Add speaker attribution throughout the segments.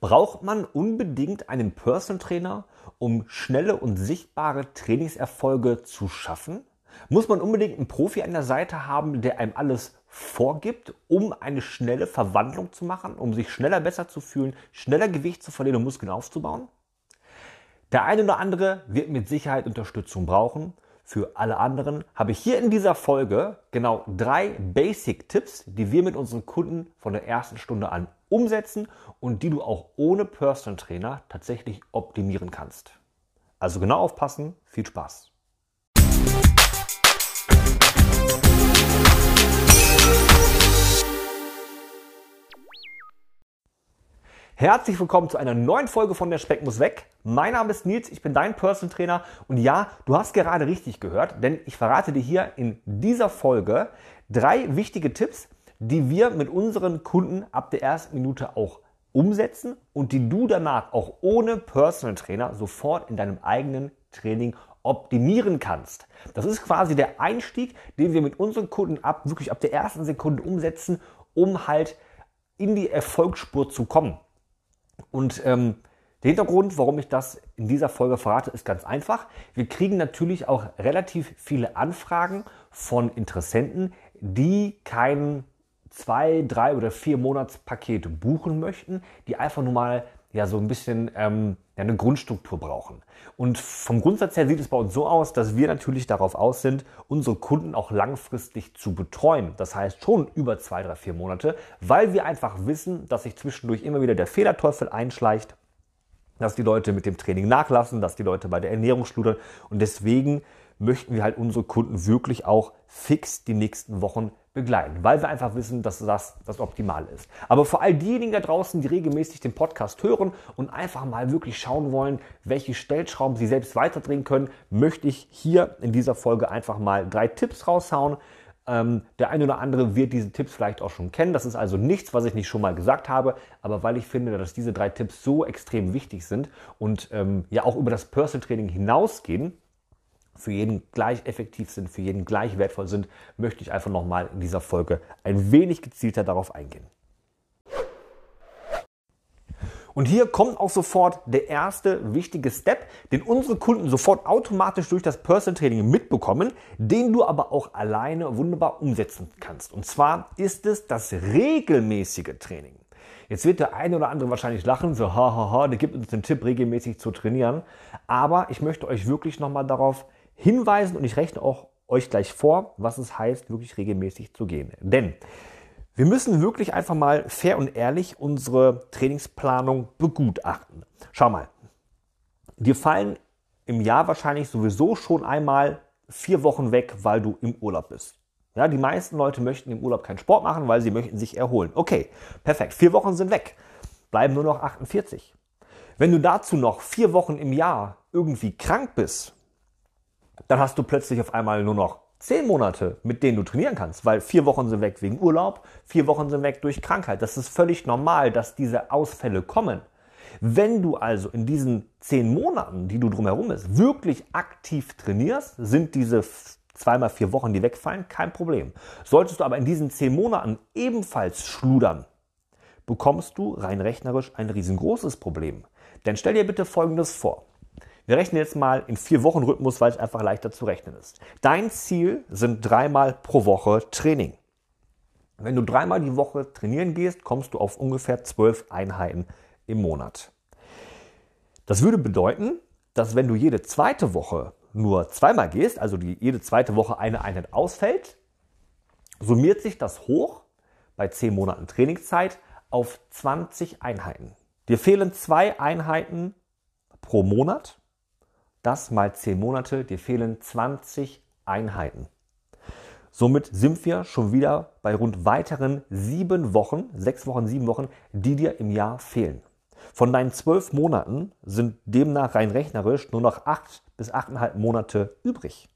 Speaker 1: Braucht man unbedingt einen Personal Trainer, um schnelle und sichtbare Trainingserfolge zu schaffen? Muss man unbedingt einen Profi an der Seite haben, der einem alles vorgibt, um eine schnelle Verwandlung zu machen, um sich schneller besser zu fühlen, schneller Gewicht zu verlieren und Muskeln aufzubauen? Der eine oder andere wird mit Sicherheit Unterstützung brauchen. Für alle anderen habe ich hier in dieser Folge genau drei Basic-Tipps, die wir mit unseren Kunden von der ersten Stunde an umsetzen und die du auch ohne Personal Trainer tatsächlich optimieren kannst. Also genau aufpassen, viel Spaß! Herzlich willkommen zu einer neuen Folge von Der Speck muss weg. Mein Name ist Nils, ich bin dein Personal Trainer und ja, du hast gerade richtig gehört, denn ich verrate dir hier in dieser Folge drei wichtige Tipps, die wir mit unseren Kunden ab der ersten Minute auch umsetzen und die du danach auch ohne Personal Trainer sofort in deinem eigenen Training optimieren kannst. Das ist quasi der Einstieg, den wir mit unseren Kunden ab wirklich ab der ersten Sekunde umsetzen, um halt in die Erfolgsspur zu kommen. Und ähm, der Hintergrund, warum ich das in dieser Folge verrate, ist ganz einfach. Wir kriegen natürlich auch relativ viele Anfragen von Interessenten, die kein zwei, drei oder vier Monatspaket buchen möchten, die einfach nur mal ja so ein bisschen ähm, ja, eine Grundstruktur brauchen. Und vom Grundsatz her sieht es bei uns so aus, dass wir natürlich darauf aus sind, unsere Kunden auch langfristig zu betreuen. Das heißt schon über zwei, drei, vier Monate, weil wir einfach wissen, dass sich zwischendurch immer wieder der Fehlerteufel einschleicht, dass die Leute mit dem Training nachlassen, dass die Leute bei der Ernährung schludern. Und deswegen möchten wir halt unsere Kunden wirklich auch fix die nächsten Wochen begleiten, weil wir einfach wissen, dass das das Optimale ist. Aber vor all diejenigen da draußen, die regelmäßig den Podcast hören und einfach mal wirklich schauen wollen, welche Stellschrauben sie selbst weiterdrehen können, möchte ich hier in dieser Folge einfach mal drei Tipps raushauen. Ähm, der eine oder andere wird diese Tipps vielleicht auch schon kennen. Das ist also nichts, was ich nicht schon mal gesagt habe, aber weil ich finde, dass diese drei Tipps so extrem wichtig sind und ähm, ja auch über das Personal Training hinausgehen, für jeden gleich effektiv sind, für jeden gleich wertvoll sind, möchte ich einfach nochmal in dieser Folge ein wenig gezielter darauf eingehen. Und hier kommt auch sofort der erste wichtige Step, den unsere Kunden sofort automatisch durch das Personal Training mitbekommen, den du aber auch alleine wunderbar umsetzen kannst. Und zwar ist es das regelmäßige Training. Jetzt wird der eine oder andere wahrscheinlich lachen, so hahaha, ha, ha, der gibt uns den Tipp, regelmäßig zu trainieren. Aber ich möchte euch wirklich nochmal darauf hinweisen und ich rechne auch euch gleich vor, was es heißt, wirklich regelmäßig zu gehen. Denn wir müssen wirklich einfach mal fair und ehrlich unsere Trainingsplanung begutachten. Schau mal, dir fallen im Jahr wahrscheinlich sowieso schon einmal vier Wochen weg, weil du im Urlaub bist. Ja, die meisten Leute möchten im Urlaub keinen Sport machen, weil sie möchten sich erholen. Okay, perfekt. Vier Wochen sind weg. Bleiben nur noch 48. Wenn du dazu noch vier Wochen im Jahr irgendwie krank bist, dann hast du plötzlich auf einmal nur noch zehn Monate, mit denen du trainieren kannst, weil vier Wochen sind weg wegen Urlaub, vier Wochen sind weg durch Krankheit. Das ist völlig normal, dass diese Ausfälle kommen. Wenn du also in diesen zehn Monaten, die du drumherum bist, wirklich aktiv trainierst, sind diese zweimal vier Wochen, die wegfallen, kein Problem. Solltest du aber in diesen zehn Monaten ebenfalls schludern, bekommst du rein rechnerisch ein riesengroßes Problem. Denn stell dir bitte Folgendes vor. Wir rechnen jetzt mal in vier Wochen Rhythmus, weil es einfach leichter zu rechnen ist. Dein Ziel sind dreimal pro Woche Training. Wenn du dreimal die Woche trainieren gehst, kommst du auf ungefähr zwölf Einheiten im Monat. Das würde bedeuten, dass wenn du jede zweite Woche nur zweimal gehst, also die, jede zweite Woche eine Einheit ausfällt, summiert sich das hoch bei zehn Monaten Trainingszeit auf 20 Einheiten. Dir fehlen zwei Einheiten pro Monat das mal 10 Monate, dir fehlen 20 Einheiten. Somit sind wir schon wieder bei rund weiteren sieben Wochen, sechs Wochen, sieben Wochen, die dir im Jahr fehlen. Von deinen zwölf Monaten sind demnach rein rechnerisch nur noch acht bis achteinhalb Monate übrig.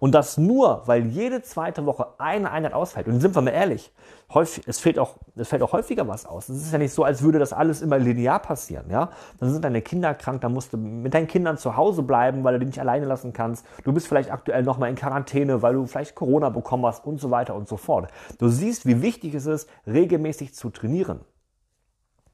Speaker 1: Und das nur, weil jede zweite Woche eine Einheit ausfällt. Und sind wir mal ehrlich, häufig, es, fehlt auch, es fällt auch häufiger was aus. Es ist ja nicht so, als würde das alles immer linear passieren. Ja? Dann sind deine Kinder krank, dann musst du mit deinen Kindern zu Hause bleiben, weil du die nicht alleine lassen kannst. Du bist vielleicht aktuell nochmal in Quarantäne, weil du vielleicht Corona bekommen hast und so weiter und so fort. Du siehst, wie wichtig es ist, regelmäßig zu trainieren.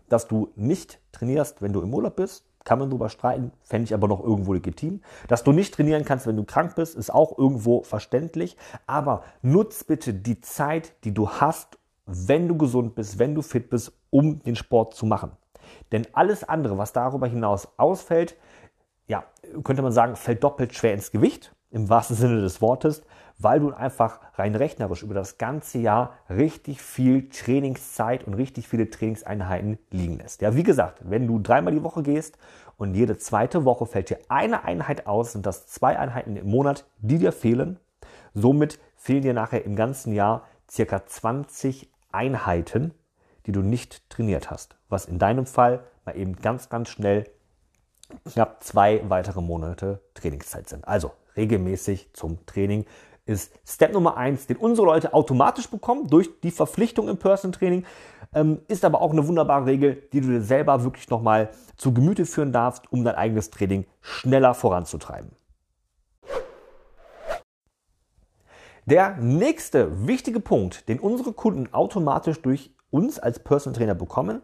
Speaker 1: dass du nicht trainierst, wenn du im Urlaub bist. Kann man drüber streiten, fände ich aber noch irgendwo legitim. Dass du nicht trainieren kannst, wenn du krank bist, ist auch irgendwo verständlich. Aber nutz bitte die Zeit, die du hast, wenn du gesund bist, wenn du fit bist, um den Sport zu machen. Denn alles andere, was darüber hinaus ausfällt, ja, könnte man sagen, fällt doppelt schwer ins Gewicht, im wahrsten Sinne des Wortes, weil du einfach rein rechnerisch über das ganze Jahr richtig viel Trainingszeit und richtig viele Trainingseinheiten liegen lässt. Ja, wie gesagt, wenn du dreimal die Woche gehst und jede zweite Woche fällt dir eine Einheit aus, sind das zwei Einheiten im Monat, die dir fehlen. Somit fehlen dir nachher im ganzen Jahr circa 20 Einheiten, die du nicht trainiert hast. Was in deinem Fall mal eben ganz, ganz schnell knapp zwei weitere Monate Trainingszeit sind. Also regelmäßig zum Training ist Step Nummer eins, den unsere Leute automatisch bekommen durch die Verpflichtung im Person Training. Ähm, ist aber auch eine wunderbare Regel, die du dir selber wirklich nochmal zu Gemüte führen darfst, um dein eigenes Training schneller voranzutreiben. Der nächste wichtige Punkt, den unsere Kunden automatisch durch uns als Personal Trainer bekommen,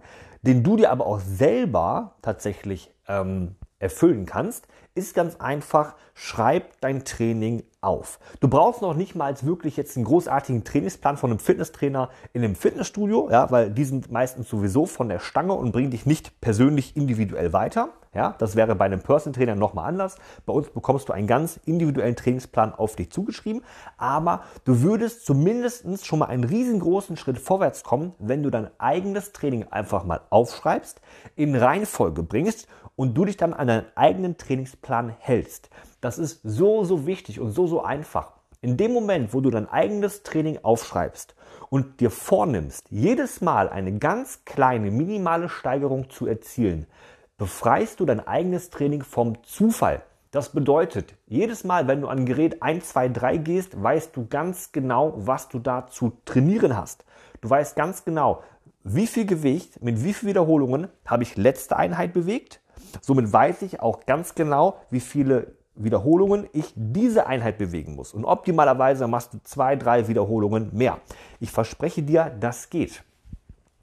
Speaker 1: den du dir aber auch selber tatsächlich ähm, erfüllen kannst, ist ganz einfach, schreib dein Training auf. Du brauchst noch nicht mal wirklich jetzt einen großartigen Trainingsplan von einem Fitnesstrainer in einem Fitnessstudio, ja, weil die sind meistens sowieso von der Stange und bringen dich nicht persönlich individuell weiter. Ja, das wäre bei einem Person Trainer nochmal anders. Bei uns bekommst du einen ganz individuellen Trainingsplan auf dich zugeschrieben, aber du würdest zumindest schon mal einen riesengroßen Schritt vorwärts kommen, wenn du dein eigenes Training einfach mal aufschreibst, in Reihenfolge bringst und du dich dann an deinen eigenen Trainingsplan hältst. Das ist so, so wichtig und so, so einfach. In dem Moment, wo du dein eigenes Training aufschreibst und dir vornimmst, jedes Mal eine ganz kleine, minimale Steigerung zu erzielen, befreist du dein eigenes Training vom Zufall. Das bedeutet, jedes Mal, wenn du an Gerät 1, 2, 3 gehst, weißt du ganz genau, was du da zu trainieren hast. Du weißt ganz genau, wie viel Gewicht, mit wie vielen Wiederholungen habe ich letzte Einheit bewegt. Somit weiß ich auch ganz genau, wie viele Wiederholungen ich diese Einheit bewegen muss. Und optimalerweise machst du zwei, drei Wiederholungen mehr. Ich verspreche dir, das geht.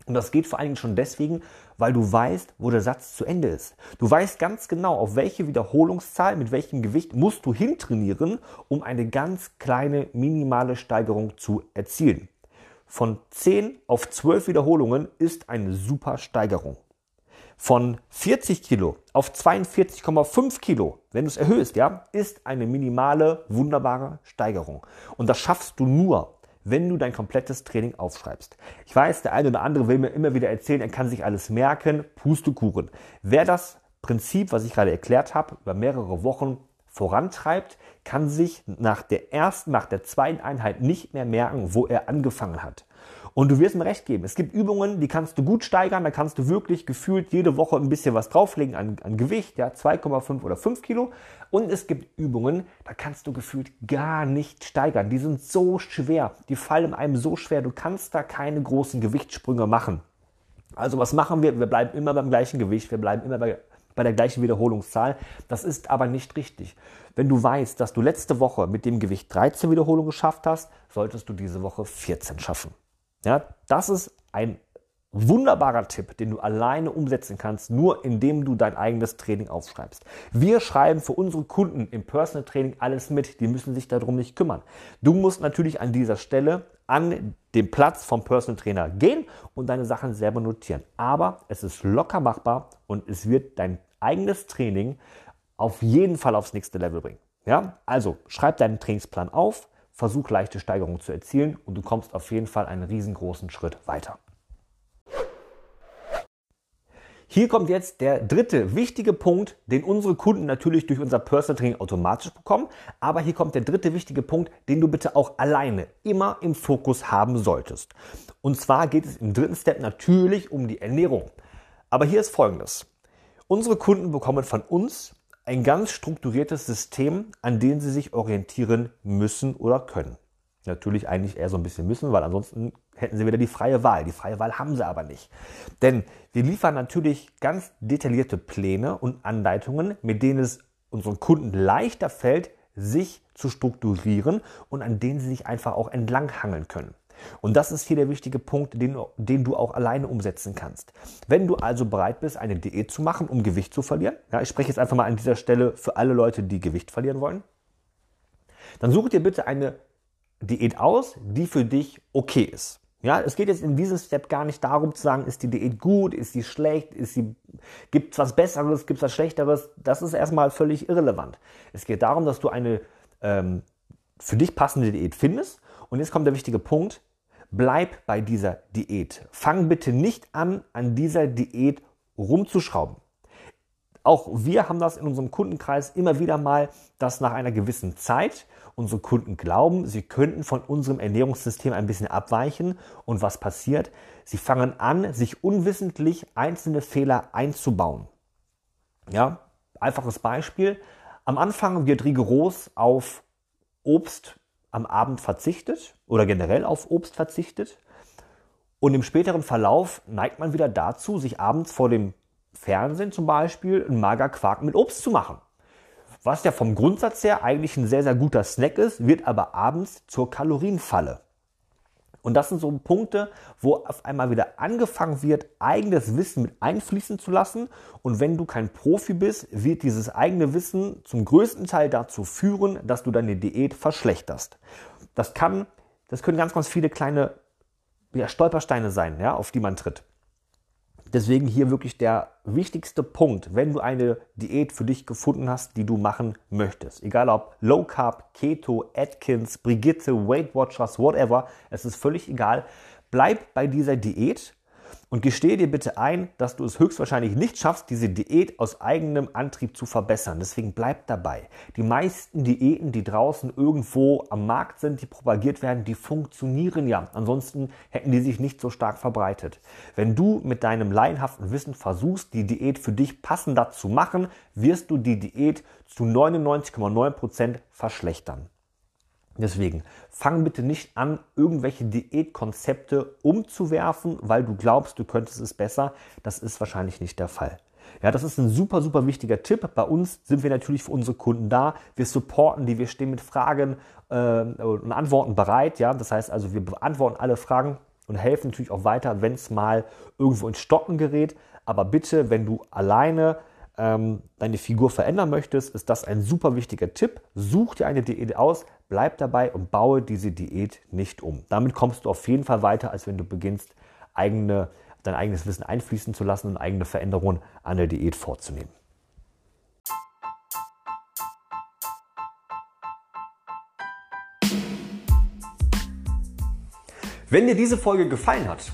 Speaker 1: Und das geht vor allen Dingen schon deswegen, weil du weißt, wo der Satz zu Ende ist. Du weißt ganz genau, auf welche Wiederholungszahl, mit welchem Gewicht musst du hintrainieren, um eine ganz kleine minimale Steigerung zu erzielen. Von 10 auf 12 Wiederholungen ist eine super Steigerung. Von 40 Kilo auf 42,5 Kilo, wenn du es erhöhst, ja, ist eine minimale, wunderbare Steigerung. Und das schaffst du nur, wenn du dein komplettes Training aufschreibst. Ich weiß, der eine oder andere will mir immer wieder erzählen, er kann sich alles merken, Pustekuchen. Wer das Prinzip, was ich gerade erklärt habe, über mehrere Wochen vorantreibt, kann sich nach der ersten, nach der zweiten Einheit nicht mehr merken, wo er angefangen hat. Und du wirst mir recht geben. Es gibt Übungen, die kannst du gut steigern. Da kannst du wirklich gefühlt jede Woche ein bisschen was drauflegen an, an Gewicht, ja, 2,5 oder 5 Kilo. Und es gibt Übungen, da kannst du gefühlt gar nicht steigern. Die sind so schwer. Die fallen einem so schwer. Du kannst da keine großen Gewichtssprünge machen. Also was machen wir? Wir bleiben immer beim gleichen Gewicht. Wir bleiben immer bei, bei der gleichen Wiederholungszahl. Das ist aber nicht richtig. Wenn du weißt, dass du letzte Woche mit dem Gewicht 13 Wiederholungen geschafft hast, solltest du diese Woche 14 schaffen. Ja, das ist ein wunderbarer Tipp, den du alleine umsetzen kannst, nur indem du dein eigenes Training aufschreibst. Wir schreiben für unsere Kunden im Personal Training alles mit, die müssen sich darum nicht kümmern. Du musst natürlich an dieser Stelle an den Platz vom Personal Trainer gehen und deine Sachen selber notieren. Aber es ist locker machbar und es wird dein eigenes Training auf jeden Fall aufs nächste Level bringen. Ja, also schreib deinen Trainingsplan auf, versuch leichte Steigerungen zu erzielen und du kommst auf jeden Fall einen riesengroßen Schritt weiter. Hier kommt jetzt der dritte wichtige Punkt, den unsere Kunden natürlich durch unser Personal Training automatisch bekommen. Aber hier kommt der dritte wichtige Punkt, den du bitte auch alleine immer im Fokus haben solltest. Und zwar geht es im dritten Step natürlich um die Ernährung. Aber hier ist Folgendes. Unsere Kunden bekommen von uns ein ganz strukturiertes System, an dem sie sich orientieren müssen oder können. Natürlich eigentlich eher so ein bisschen müssen, weil ansonsten hätten sie wieder die freie Wahl. Die freie Wahl haben sie aber nicht. Denn wir liefern natürlich ganz detaillierte Pläne und Anleitungen, mit denen es unseren Kunden leichter fällt, sich zu strukturieren und an denen sie sich einfach auch entlanghangeln können. Und das ist hier der wichtige Punkt, den, den, du auch alleine umsetzen kannst. Wenn du also bereit bist, eine Diät zu machen, um Gewicht zu verlieren, ja, ich spreche jetzt einfach mal an dieser Stelle für alle Leute, die Gewicht verlieren wollen, dann suche dir bitte eine Diät aus, die für dich okay ist. Ja, es geht jetzt in diesem Step gar nicht darum zu sagen, ist die Diät gut, ist sie schlecht, ist sie, gibt es was Besseres, gibt es was Schlechteres. Das ist erstmal völlig irrelevant. Es geht darum, dass du eine ähm, für dich passende Diät findest. Und jetzt kommt der wichtige Punkt. Bleib bei dieser Diät. Fang bitte nicht an, an dieser Diät rumzuschrauben. Auch wir haben das in unserem Kundenkreis immer wieder mal, dass nach einer gewissen Zeit unsere Kunden glauben, sie könnten von unserem Ernährungssystem ein bisschen abweichen. Und was passiert? Sie fangen an, sich unwissentlich einzelne Fehler einzubauen. Ja, einfaches Beispiel. Am Anfang wird rigoros auf Obst am Abend verzichtet oder generell auf Obst verzichtet. Und im späteren Verlauf neigt man wieder dazu, sich abends vor dem Fernsehen zum Beispiel einen Magerquark mit Obst zu machen was ja vom Grundsatz her eigentlich ein sehr, sehr guter Snack ist, wird aber abends zur Kalorienfalle. Und das sind so Punkte, wo auf einmal wieder angefangen wird, eigenes Wissen mit einfließen zu lassen. Und wenn du kein Profi bist, wird dieses eigene Wissen zum größten Teil dazu führen, dass du deine Diät verschlechterst. Das kann, das können ganz, ganz viele kleine ja, Stolpersteine sein, ja, auf die man tritt. Deswegen hier wirklich der wichtigste Punkt, wenn du eine Diät für dich gefunden hast, die du machen möchtest. Egal ob Low Carb, Keto, Atkins, Brigitte, Weight Watchers, whatever, es ist völlig egal. Bleib bei dieser Diät und gestehe dir bitte ein, dass du es höchstwahrscheinlich nicht schaffst, diese Diät aus eigenem Antrieb zu verbessern. Deswegen bleib dabei. Die meisten Diäten, die draußen irgendwo am Markt sind, die propagiert werden, die funktionieren ja. Ansonsten hätten die sich nicht so stark verbreitet. Wenn du mit deinem laienhaften Wissen versuchst, die Diät für dich passender zu machen, wirst du die Diät zu 99,9 Prozent verschlechtern. Deswegen fang bitte nicht an, irgendwelche Diätkonzepte umzuwerfen, weil du glaubst, du könntest es besser. Das ist wahrscheinlich nicht der Fall. Ja, das ist ein super, super wichtiger Tipp. Bei uns sind wir natürlich für unsere Kunden da. Wir supporten die, wir stehen mit Fragen äh, und Antworten bereit. Ja, das heißt also, wir beantworten alle Fragen und helfen natürlich auch weiter, wenn es mal irgendwo ins Stocken gerät. Aber bitte, wenn du alleine ähm, deine Figur verändern möchtest, ist das ein super wichtiger Tipp. Such dir eine Diät aus, bleib dabei und baue diese Diät nicht um. Damit kommst du auf jeden Fall weiter, als wenn du beginnst, eigene, dein eigenes Wissen einfließen zu lassen und eigene Veränderungen an der Diät vorzunehmen. Wenn dir diese Folge gefallen hat